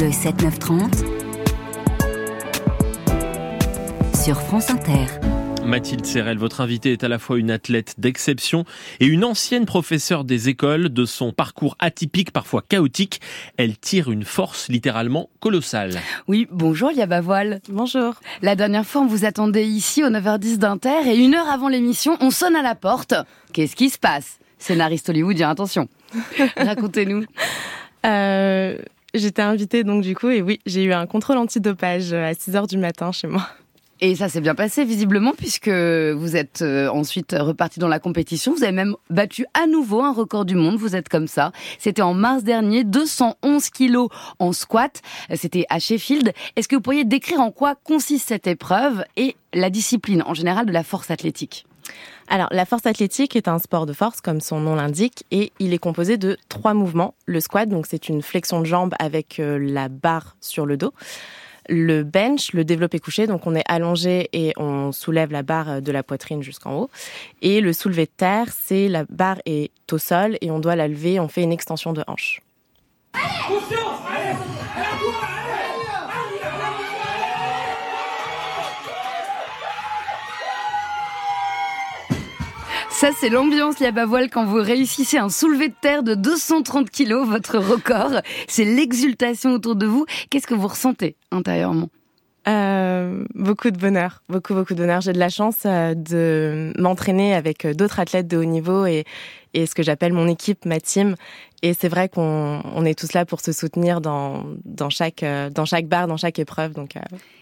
Le 7-9-30 sur France Inter. Mathilde Serrel, votre invitée est à la fois une athlète d'exception et une ancienne professeure des écoles. De son parcours atypique, parfois chaotique, elle tire une force littéralement colossale. Oui, bonjour Liaba Voile. Bonjour. La dernière fois, on vous attendait ici au 9h10 d'Inter et une heure avant l'émission, on sonne à la porte. Qu'est-ce qui se passe? Scénariste hollywoodien, attention. Racontez-nous. Euh, J'étais invitée donc du coup et oui, j'ai eu un contrôle antidopage à 6h du matin chez moi. Et ça s'est bien passé visiblement puisque vous êtes euh, ensuite reparti dans la compétition. Vous avez même battu à nouveau un record du monde. Vous êtes comme ça. C'était en mars dernier, 211 kilos en squat. C'était à Sheffield. Est-ce que vous pourriez décrire en quoi consiste cette épreuve et la discipline en général de la force athlétique? Alors, la force athlétique est un sport de force, comme son nom l'indique, et il est composé de trois mouvements. Le squat, donc c'est une flexion de jambe avec euh, la barre sur le dos le bench, le développé couché, donc on est allongé et on soulève la barre de la poitrine jusqu'en haut. Et le soulevé de terre, c'est la barre est au sol et on doit la lever, on fait une extension de hanche. Ça, c'est l'ambiance Liabavoile quand vous réussissez un soulevé de terre de 230 kilos, votre record. C'est l'exultation autour de vous. Qu'est-ce que vous ressentez intérieurement? Euh, beaucoup de bonheur, beaucoup beaucoup de bonheur. J'ai de la chance euh, de m'entraîner avec euh, d'autres athlètes de haut niveau et, et ce que j'appelle mon équipe, ma team. Et c'est vrai qu'on on est tous là pour se soutenir dans, dans chaque dans chaque barre, dans chaque épreuve. Donc.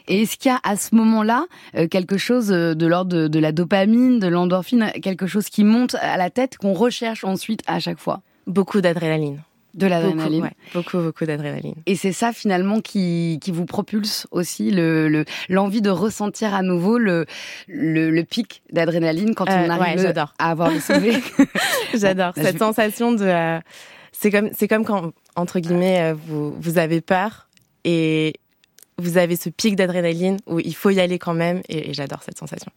Et est-ce qu'il y a à ce moment-là quelque chose de l'ordre de, de la dopamine, de l'endorphine, quelque chose qui monte à la tête qu'on recherche ensuite à chaque fois? Beaucoup d'adrénaline. De l'adrénaline. Beaucoup, beaucoup, beaucoup d'adrénaline. Et c'est ça finalement qui, qui vous propulse aussi, le, le, l'envie de ressentir à nouveau le, le, le pic d'adrénaline quand on Euh, arrive ouais, à avoir le soulevé. J'adore Bah, cette je- sensation de. euh, c'est comme c'est comme quand entre guillemets euh, vous vous avez peur et vous avez ce pic d'adrénaline où il faut y aller quand même et, et j'adore cette sensation.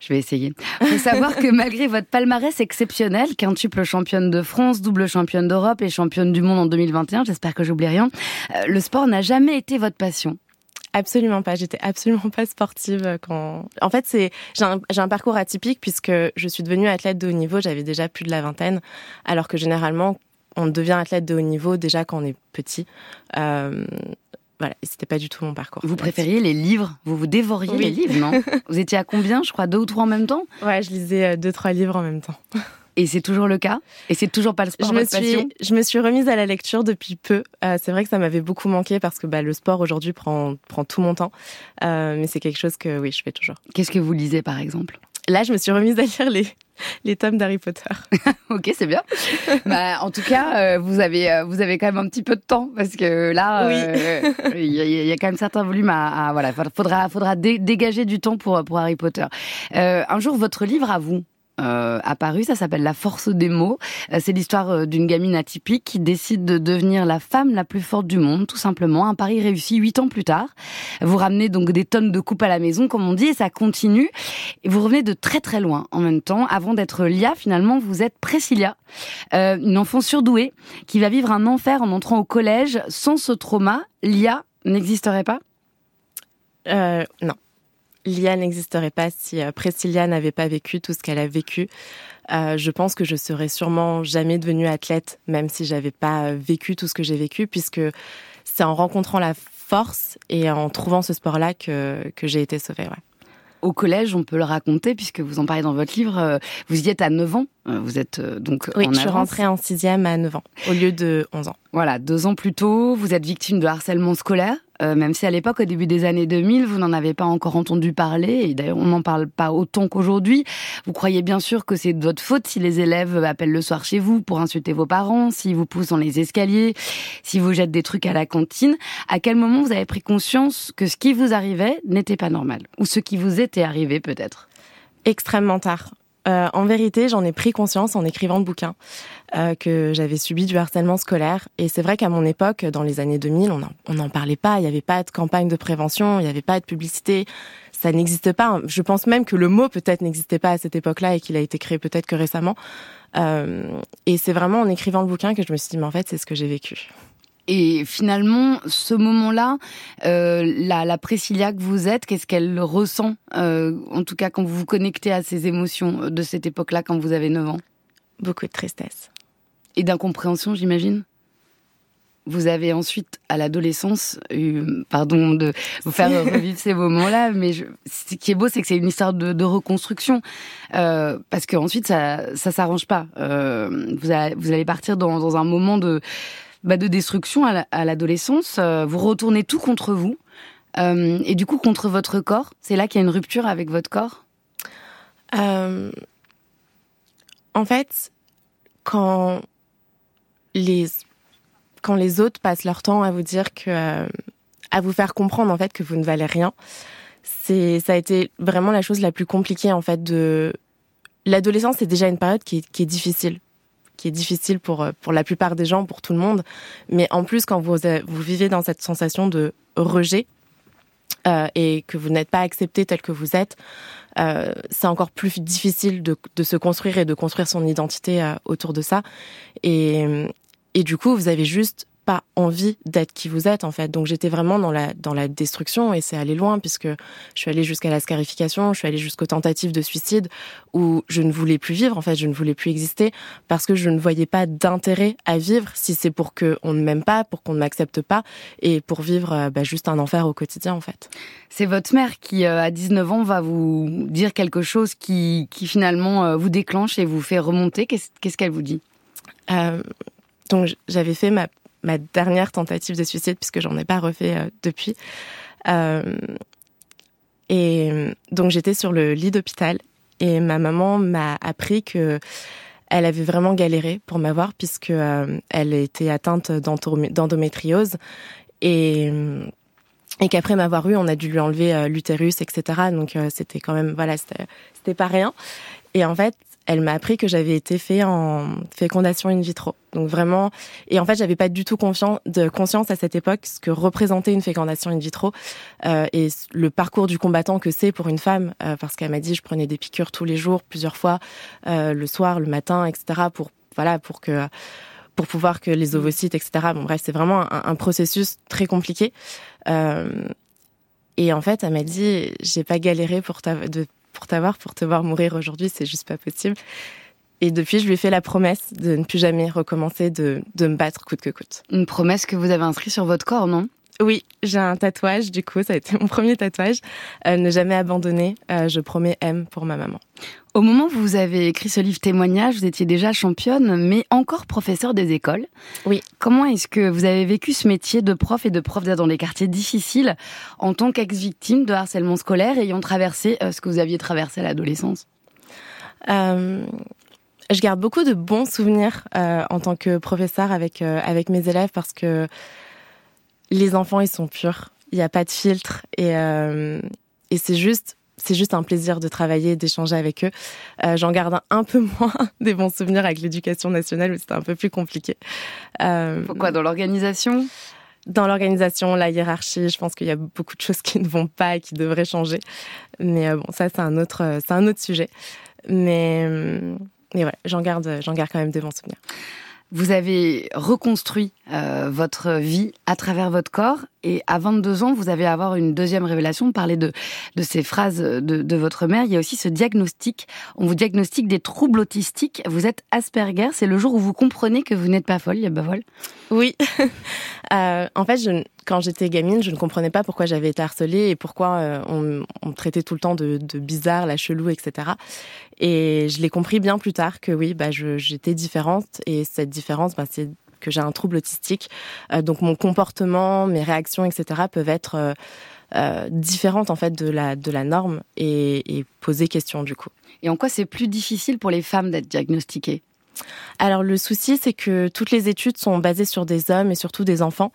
Je vais essayer. Faut savoir que malgré votre palmarès exceptionnel, quintuple championne de France, double championne d'Europe et championne du monde en 2021, j'espère que j'oublie rien, euh, le sport n'a jamais été votre passion. Absolument pas. J'étais absolument pas sportive euh, quand. En fait, c'est j'ai un, j'ai un parcours atypique puisque je suis devenue athlète de haut niveau. J'avais déjà plus de la vingtaine, alors que généralement on devient athlète de haut niveau déjà quand on est petit. Euh, voilà, et c'était pas du tout mon parcours. Vous préfériez les livres? Vous vous dévoriez Oui. les livres, non? Vous étiez à combien Je crois deux ou trois en même temps? Ouais, je lisais euh, deux trois livres en même temps. Et c'est toujours le cas? Et c'est toujours pas le sport je me suis, je me suis remise à la lecture depuis peu. Euh, c'est vrai que ça m'avait beaucoup manqué parce que bah, le sport aujourd'hui prend, prend tout mon temps. Euh, mais c'est quelque chose que oui, je fais toujours. Qu'est-ce que vous lisez par exemple? Là, je me suis remise à lire les, les tomes d'Harry Potter. Ok, c'est bien. bah, en tout cas, euh, vous avez euh, vous avez quand même un petit peu de temps parce que là, Oui. euh, il y, a- il y a quand même certains volumes à, à- voilà, faudra faudra dé- dégager du temps pour pour Harry Potter. Un jour, votre livre à vous. Euh, apparu, ça s'appelle La force des mots. Euh, c'est l'histoire euh, d'une gamine atypique qui décide de devenir la femme la plus forte du monde, tout simplement. Un pari réussi huit ans plus tard. Vous ramenez donc des tonnes de coupes à la maison, comme on dit, et ça continue. Et vous revenez de très très loin en même temps. Avant d'être Lia, finalement, vous êtes Priscilla, euh, une enfant surdouée qui va vivre un enfer en entrant au collège. Sans ce trauma, Lia n'existerait pas? Euh, non. L'IA n'existerait pas si euh, Priscilla n'avait pas vécu tout ce qu'elle a vécu. Euh, je pense que je serais sûrement jamais devenue athlète, même si j'avais pas euh, vécu tout ce que j'ai vécu, puisque c'est en rencontrant la force et en trouvant ce sport-là que, que j'ai été sauvée. Ouais. Au collège, on peut le raconter, puisque vous en parlez dans votre livre, euh, vous y êtes à 9 ans. Vous êtes donc Oui, en je suis rentrée en sixième à 9 ans, au lieu de 11 ans. Voilà, deux ans plus tôt, vous êtes victime de harcèlement scolaire, euh, même si à l'époque, au début des années 2000, vous n'en avez pas encore entendu parler, et d'ailleurs on n'en parle pas autant qu'aujourd'hui. Vous croyez bien sûr que c'est de votre faute si les élèves appellent le soir chez vous pour insulter vos parents, s'ils vous poussent dans les escaliers, si vous jettent des trucs à la cantine. À quel moment vous avez pris conscience que ce qui vous arrivait n'était pas normal? Ou ce qui vous était arrivé peut-être? Extrêmement tard. Euh, en vérité, j'en ai pris conscience en écrivant le bouquin euh, que j'avais subi du harcèlement scolaire. Et c'est vrai qu'à mon époque, dans les années 2000, on n'en parlait pas. Il n'y avait pas de campagne de prévention, il n'y avait pas de publicité. Ça n'existe pas. Je pense même que le mot peut-être n'existait pas à cette époque-là et qu'il a été créé peut-être que récemment. Euh, et c'est vraiment en écrivant le bouquin que je me suis dit, mais en fait, c'est ce que j'ai vécu. Et finalement, ce moment-là, euh, la, la Priscilla que vous êtes, qu'est-ce qu'elle ressent, euh, en tout cas quand vous vous connectez à ces émotions de cette époque-là, quand vous avez 9 ans? Beaucoup de tristesse. Et d'incompréhension, j'imagine? Vous avez ensuite, à l'adolescence, eu, pardon de vous faire revivre ces moments-là, mais je, ce qui est beau, c'est que c'est une histoire de, de reconstruction, euh, parce qu'ensuite, ça, ça s'arrange pas. Euh, vous, allez, vous allez partir dans, dans un moment de, bah, de destruction à l'adolescence. Euh, vous retournez tout contre vous, euh, et du coup contre votre corps. C'est là qu'il y a une rupture avec votre corps? Euh, en fait, quand les quand les autres passent leur temps à vous dire que, à vous faire comprendre en fait que vous ne valez rien, c'est, ça a été vraiment la chose la plus compliquée en fait de. L'adolescence, c'est déjà une période qui est difficile, qui est difficile pour euh, pour la plupart des gens, pour tout le monde. Mais en plus, quand vous vous vivez dans cette sensation de rejet euh, et que vous n'êtes pas accepté tel que vous êtes, euh, c'est encore plus difficile de, de, se construire et de construire son identité euh, autour de ça. Et, et du coup, vous avez juste pas envie d'être qui vous êtes en fait. Donc j'étais vraiment dans la dans la destruction et c'est allé loin puisque je suis allée jusqu'à la scarification, je suis allée jusqu'aux tentatives de suicide où je ne voulais plus vivre en fait, je ne voulais plus exister parce que je ne voyais pas d'intérêt à vivre si c'est pour que on ne m'aime pas, pour qu'on ne m'accepte pas et pour vivre bah, juste un enfer au quotidien en fait. C'est votre mère qui à 19 ans va vous dire quelque chose qui qui finalement vous déclenche et vous fait remonter. Qu'est-ce qu'elle vous dit? Euh, donc j'avais fait ma, ma, dernière tentative de suicide puisque j'en ai pas refait euh, depuis. Euh, et donc j'étais sur le lit d'hôpital et ma maman m'a appris que elle avait vraiment galéré pour m'avoir puisque euh, elle était atteinte d'endométriose et et qu'après m'avoir eu, on a dû lui enlever l'utérus, etc. Donc c'était quand même, voilà, c'était pas rien. Et en fait, elle m'a appris que j'avais été fait en fécondation in vitro. Donc vraiment, et en fait, j'avais pas du tout confiance, de conscience à cette époque ce que représentait une fécondation in vitro euh, et le parcours du combattant que c'est pour une femme, euh, parce qu'elle m'a dit je prenais des piqûres tous les jours, plusieurs fois, euh, le soir, le matin, etc. pour voilà pour que pour pouvoir que les ovocytes, etc. Bon bref, c'est vraiment un, processus très compliqué. Euh, et en fait, elle m'a dit, j'ai pas galéré pour ta, de pour t'avoir, pour te voir mourir aujourd'hui, c'est juste pas possible. Et depuis, je lui ai fait la promesse de ne plus jamais recommencer de, de me battre coûte que coûte. Une promesse que vous avez inscrite sur votre corps, non? Oui, j'ai un tatouage, du coup, ça a été mon premier tatouage. Euh, ne jamais abandonner, euh, je promets M pour ma maman. Au moment où vous avez écrit ce livre témoignage, vous étiez déjà championne, mais encore professeur des écoles. Oui. Comment est-ce que vous avez vécu ce métier de prof et de prof dans les quartiers difficiles en tant qu'ex-victime de harcèlement scolaire ayant traversé euh, ce que vous aviez traversé à l'adolescence? Euh, Je garde beaucoup de bons souvenirs euh, en tant que professeur avec, euh, avec mes élèves parce que les enfants, ils sont purs. Il n'y a pas de filtre. Et, et c'est juste, c'est juste un plaisir de travailler, d'échanger avec eux. Euh, J'en garde un, peu moins des bons souvenirs avec l'éducation nationale où c'était un peu plus compliqué. Euh, Pourquoi Dans l'organisation? dans l'organisation, la hiérarchie, je pense qu'il y a beaucoup de choses qui ne vont pas et qui devraient changer. Mais euh, bon, ça, c'est un autre, c'est un autre sujet. Mais, mais voilà, j'en garde, j'en garde quand même des bons souvenirs. Vous avez reconstruit euh, votre vie à travers votre corps et à 22 ans, vous avez avoir une deuxième révélation, parler de, de ces phrases de, de, votre mère. Il y a aussi ce diagnostic. On vous diagnostique des troubles autistiques. Vous êtes Asperger. C'est le jour où vous comprenez que vous n'êtes pas folle, Yabavol Oui. euh, en fait, je, quand j'étais gamine, je ne comprenais pas pourquoi j'avais été harcelée et pourquoi euh, on, me traitait tout le temps de, bizarre, la chelou, etc. Et je l'ai compris bien plus tard que oui, bah, j'étais différente et cette différence, bah, c'est que j'ai un trouble autistique. Euh, donc mon comportement, mes réactions, etc. peuvent être euh, différentes en fait de la norme et poser question du coup. Et en quoi c'est plus difficile pour les femmes d'être diagnostiquées? Alors le souci, c'est que toutes les études sont basées sur des hommes et surtout des enfants.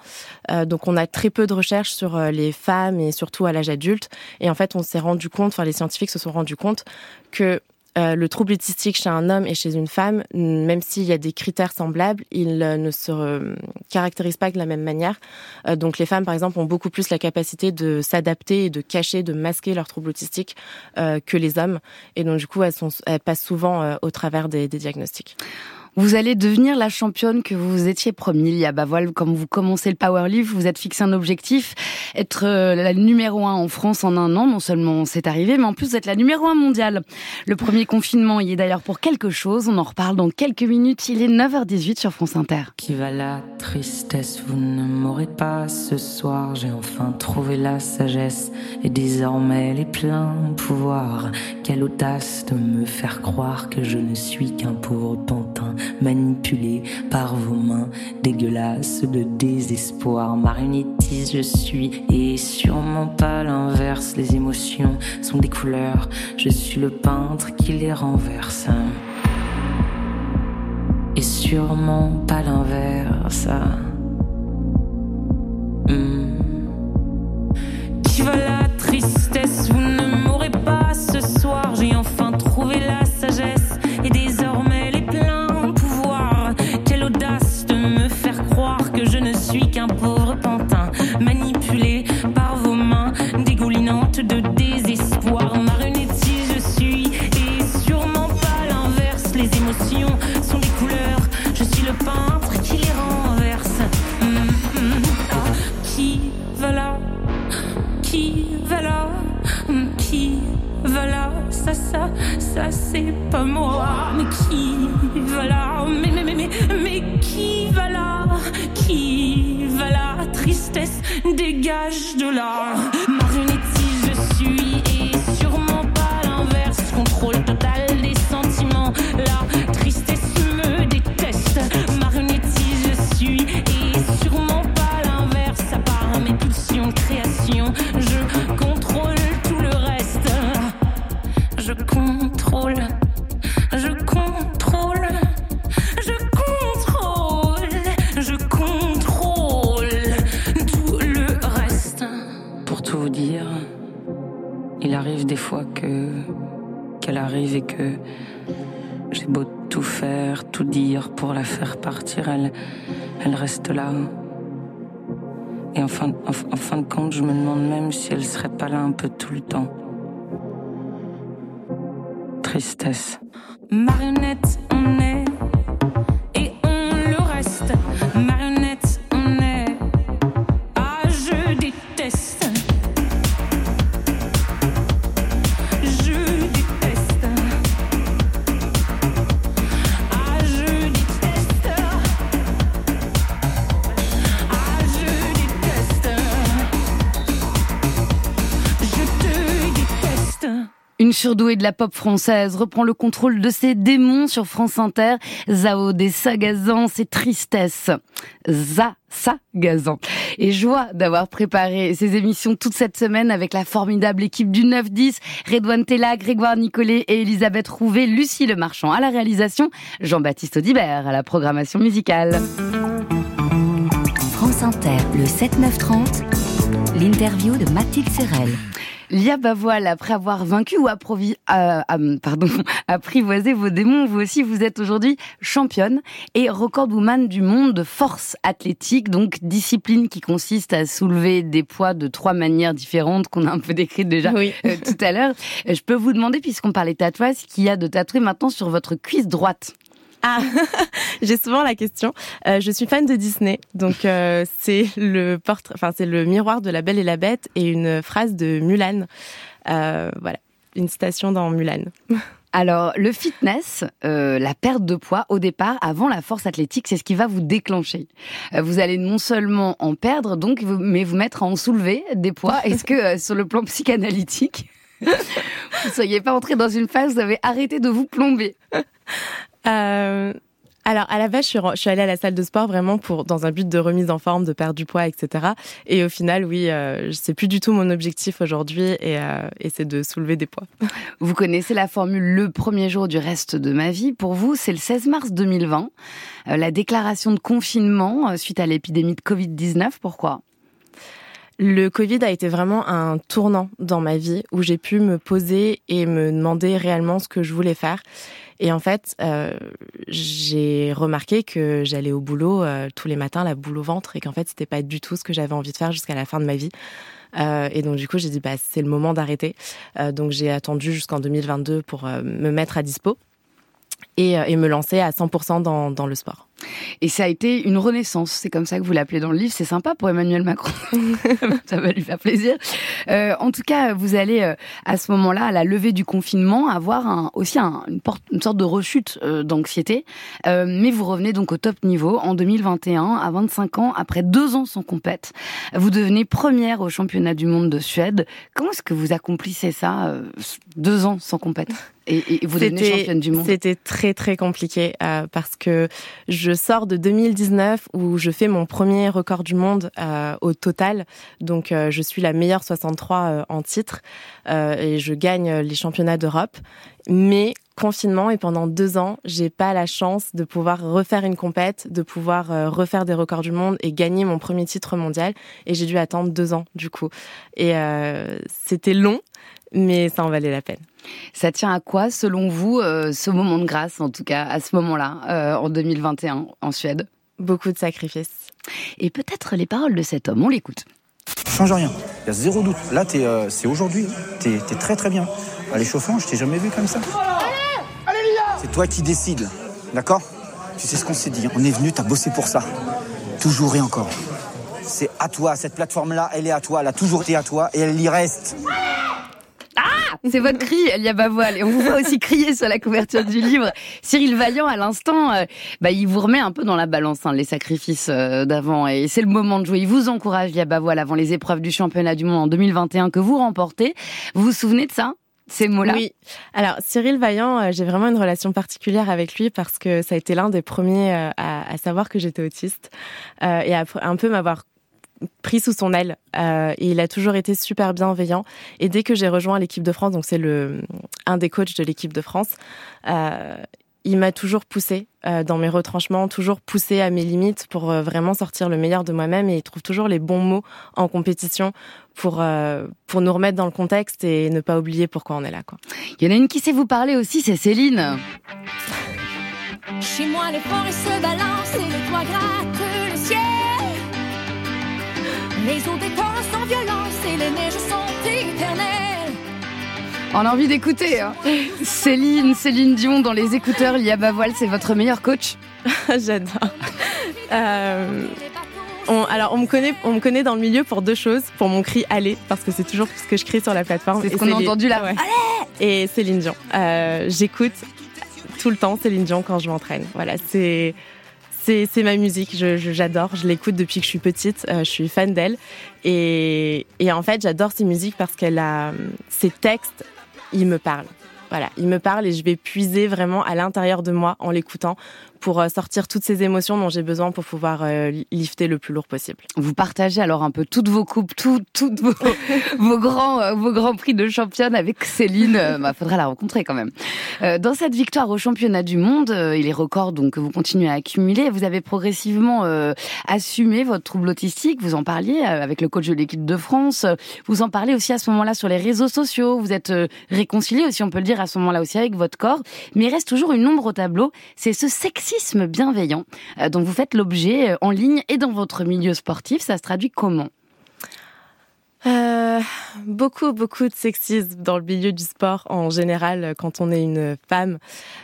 Euh, donc on a très peu de recherches sur euh, les femmes et surtout à l'âge adulte. Et en fait, on s'est rendu compte, enfin les scientifiques se sont rendus compte que euh, le trouble autistique chez un homme et chez une femme, même s'il y a des critères semblables, il euh, ne se euh, caractérise pas de la même manière. Euh, donc les femmes, par exemple, ont beaucoup plus la capacité de s'adapter et de cacher, de masquer leur trouble autistique euh, que les hommes. Et donc du coup, elles, sont, elles passent souvent au travers des, des diagnostics. Vous allez devenir la championne que vous étiez promis. Il y a, bah comme vous commencez le Power Lift, vous êtes fixé un objectif, être euh, la numéro un en France en un an. Non seulement c'est arrivé, mais en plus vous êtes la numéro un mondiale. Le premier confinement y est d'ailleurs pour quelque chose. On en reparle dans quelques minutes. Il est 9h18 sur France Inter. Manipulé par vos mains dégueulasses de désespoir. Marionnettiste je suis et sûrement pas l'inverse. Les émotions sont des couleurs, je suis le peintre qui les renverse. Et sûrement pas l'inverse. Et en fin, en fin de compte, je me demande même si elle serait pas là un peu tout le temps. Tristesse. Marionnette, surdouée de la pop française reprend le contrôle de ses démons sur France Inter. Zao des Sagazans, ses tristesses. Za, Sagazan. Et joie d'avoir préparé ces émissions toute cette semaine avec la formidable équipe du 9-10. Redouane Tella, Grégoire Nicolet et Elisabeth Rouvet, Lucie Le Marchand à la réalisation, Jean-Baptiste Audibert à la programmation musicale. France Inter, le 7-9-30, l'interview de Mathilde Serrel. Lia Bavoil, après avoir vaincu ou approvi, euh, euh, pardon, apprivoisé vos démons, vous aussi, vous êtes aujourd'hui championne et recordwoman du monde de force athlétique, donc discipline qui consiste à soulever des poids de trois manières différentes qu'on a un peu décrites déjà Oui. euh, tout à l'heure. Euh, Je peux vous demander, puisqu'on parlait tatouage, ce qu'il y a de tatoué maintenant sur votre cuisse droite? Ah, j'ai souvent la question. Euh, je suis fan de Disney, donc euh, c'est le portrait, enfin c'est le miroir de La Belle et la Bête et une phrase de Mulan. Euh, voilà, une citation dans Mulan. Alors, le fitness, euh, la perte de poids, au départ, avant la force athlétique, c'est ce qui va vous déclencher. Vous allez non seulement en perdre, donc, mais vous mettre à en soulever des poids. Est-ce que, euh, sur le plan psychanalytique, vous ne soyez pas entré dans une phase où vous avez arrêté de vous plomber? Euh, alors à la base, je suis, re- je suis allée à la salle de sport vraiment pour dans un but de remise en forme, de perdre du poids, etc. Et au final, oui, euh, c'est plus du tout mon objectif aujourd'hui, et, euh, et c'est de soulever des poids. Vous connaissez la formule le premier jour du reste de ma vie. Pour vous, c'est le 16 mars 2020, euh, la déclaration de confinement suite à l'épidémie de Covid-19. Pourquoi? Le Covid a été vraiment un tournant dans ma vie où j'ai pu me poser et me demander réellement ce que je voulais faire. Et en fait, euh, j'ai remarqué que j'allais au boulot euh, tous les matins, la boule au ventre, et qu'en fait, c'était pas du tout ce que j'avais envie de faire jusqu'à la fin de ma vie. Euh, et donc du coup, j'ai dit bah c'est le moment d'arrêter. Euh, donc j'ai attendu jusqu'en 2022 pour euh, me mettre à dispo. et, et me lancer à 100% dans, dans le sport. Et ça a été une renaissance, c'est comme ça que vous l'appelez dans le livre. C'est sympa pour Emmanuel Macron, ça va lui faire plaisir. Euh, en tout cas, vous allez euh, à ce moment-là, à la levée du confinement, avoir un, aussi un, une, porte, une, sorte de rechute euh, d'anxiété. Mais vous revenez donc au top niveau en 2021, à 25 ans, après deux ans sans compète. Vous devenez première au championnat du monde de Suède. Comment est-ce que vous accomplissez ça, deux ans sans compète? Et, et, vous devenez championne du monde C'était très très compliqué parce que je sors de 2019 où je fais mon premier record du monde euh, au total. Donc euh, je suis la meilleure 63 euh, en titre et je gagne les championnats d'Europe. Mais confinement et pendant deux ans, j'ai pas la chance de pouvoir refaire une compète, de pouvoir refaire des records du monde et gagner mon premier titre mondial. Et j'ai dû attendre deux ans du coup. Et c'était long, mais ça en valait la peine. Ça tient à quoi, selon vous, euh, ce moment de grâce, en tout cas, à ce moment-là, euh, en 2021, en Suède? Beaucoup de sacrifices. Et peut-être les paroles de cet homme, on l'écoute. Change rien, il y a zéro doute. Là, euh, c'est aujourd'hui, t'es es très très bien. À l'échauffement, je t'ai jamais vu comme ça. C'est toi qui décides, d'accord? Tu sais ce qu'on s'est dit, on est venu, t'as bossé pour ça. Toujours et encore. C'est à toi, cette plateforme-là, elle est à toi, elle a toujours été à toi et elle y reste. C'est votre cri, Elia Bavoil. Et on vous voit aussi crier sur la couverture du livre. Cyril Vaillant, à l'instant, euh, bah, il vous remet un peu dans la balance hein, les sacrifices euh, d'avant. Et c'est le moment de jouer. Il vous encourage, Elia Bavoil, avant les épreuves du championnat du monde en 2021 que vous remportez. Vous vous souvenez de ça ces mots-là? Oui. Alors Cyril Vaillant, euh, j'ai vraiment une relation particulière avec lui parce que ça a été l'un des premiers à, à, savoir que j'étais autiste euh, et à un peu m'avoir pris sous son aile euh, et il a toujours été super bienveillant et dès que j'ai rejoint l'équipe de France donc c'est le un des coachs de l'équipe de France euh, il m'a toujours poussé euh, dans mes retranchements, toujours poussé à mes limites pour euh, vraiment sortir le meilleur de moi-même et il trouve toujours les bons mots en compétition pour euh, pour nous remettre dans le contexte et ne pas oublier pourquoi on est là quoi. Il y en a une qui sait vous parler aussi, c'est Céline. Chez moi les forêts se balancent et le toit gratte le ciel. Les eaux des torrents sans violence et les neiges sont éternelles. On a envie d'écouter. Hein. Céline, Céline Dion dans les écouteurs, Lia Bavoil, c'est votre meilleur coach J'adore. Euh, on, alors on me connaît, on me connaît dans le milieu pour deux choses, pour mon cri allez parce que c'est toujours ce que je crie sur la plateforme. C'est ce qu'on a entendu là. Ouais. Allez Et Céline Dion. Euh, J'écoute tout le temps Céline Dion quand je m'entraîne. Voilà, c'est c'est ma musique, j'adore, je, l'écoute depuis que je suis petite, euh, je suis fan d'elle. Et, et, en fait, j'adore ses musiques parce qu'elle a ses textes, ils me parlent. Voilà, ils me parlent et je vais puiser vraiment à l'intérieur de moi en l'écoutant pour euh, sortir toutes ces émotions dont j'ai besoin pour pouvoir euh, lifter le plus lourd possible. Vous partagez alors un peu toutes vos coupes, toutes toutes vos, vos grands euh, vos grands prix de championne avec Céline. Bah, faudra la rencontrer quand même. Dans cette victoire au championnat du monde et les records donc que vous continuez à accumuler, vous avez progressivement assumé votre trouble autistique. Vous en parliez avec le coach de l'équipe de France. Vous en parlez aussi à ce moment-là sur les réseaux sociaux. Vous êtes réconcilié aussi, on peut le dire à ce moment-là aussi avec votre corps. Mais il reste toujours une ombre au tableau. C'est ce sexe bienveillant euh, dont vous faites l'objet euh, en ligne et dans votre milieu sportif. Ça se traduit comment? Euh, beaucoup, beaucoup de sexisme dans le milieu du sport en général quand on est une femme.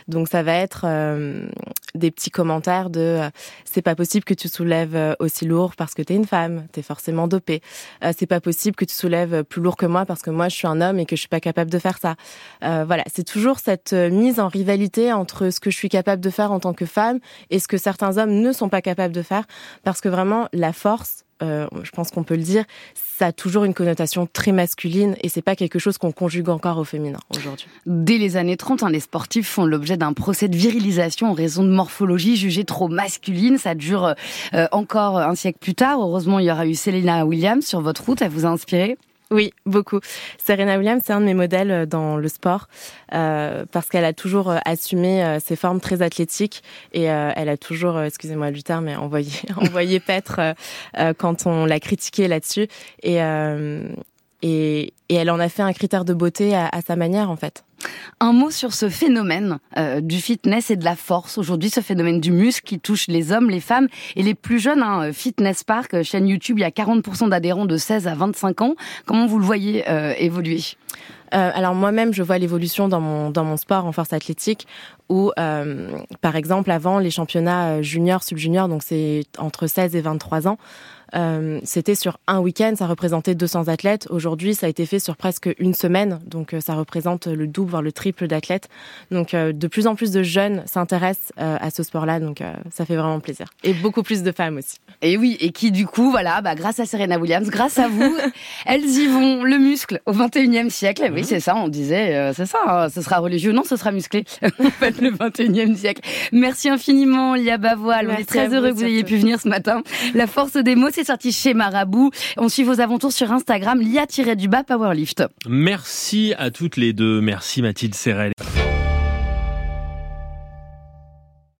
Donc ça va être euh, des petits commentaires de euh, c'est pas possible que tu soulèves aussi lourd parce que t'es une femme, t'es forcément dopée. Euh, c'est pas possible que tu soulèves plus lourd que moi parce que moi je suis un homme et que je suis pas capable de faire ça. Euh, voilà, c'est toujours cette mise en rivalité entre ce que je suis capable de faire en tant que femme et ce que certains hommes ne sont pas capables de faire parce que vraiment la force euh, je pense qu'on peut le dire, ça a toujours une connotation très masculine et c'est pas quelque chose qu'on conjugue encore au féminin aujourd'hui. Dès les années 30, hein, les sportifs font l'objet d'un procès de virilisation en raison de morphologie jugée trop masculine. Ça dure euh, encore un siècle plus tard. Heureusement, il y aura eu Selena Williams sur votre route. Elle vous a inspiré? Oui, beaucoup. Serena Williams, c'est un de mes modèles euh, dans le sport euh, parce qu'elle a toujours euh, assumé euh, ses formes très athlétiques et euh, elle a toujours, excusez-moi du terme, mais envoyé, envoyé paître euh, quand on l'a critiqué là-dessus et, et, et elle en a fait un critère de beauté à, à sa manière en fait. Un mot sur ce phénomène euh, du fitness et de la force. Aujourd'hui, ce phénomène du muscle qui touche les hommes, les femmes et les plus jeunes. Hein, Fitness Park, euh, chaîne YouTube, il y a 40% d'adhérents de 16 à 25 ans. Comment vous le voyez euh, évoluer? Euh, alors moi-même, je vois l'évolution dans mon dans mon sport en force athlétique où, euh, par exemple, avant les championnats juniors, sub-juniors, donc c'est entre 16 et 23 ans, euh, c'était sur un week-end, ça représentait 200 athlètes. Aujourd'hui, ça a été fait sur presque une semaine, donc euh, ça représente le double, voire le triple d'athlètes. Donc euh, de plus en plus de jeunes s'intéressent à ce sport-là, donc ça fait vraiment plaisir. Et beaucoup plus de femmes aussi. Et oui, et qui du coup, voilà, bah, grâce à Serena Williams, grâce à vous, elles y vont, le muscle au 21e siècle. Oui, c'est ça, on disait, c'est ça, hein, ce sera religieux, non, ce sera musclé, en fait, le 21e siècle. Merci infiniment, Lia Bavoil. On est très heureux que vous ayez pu venir ce matin. La force des mots, c'est sorti chez Marabout. On suit vos aventures sur Instagram, lia-du-bas Powerlift. Merci à toutes les deux. Merci Mathilde Serrel.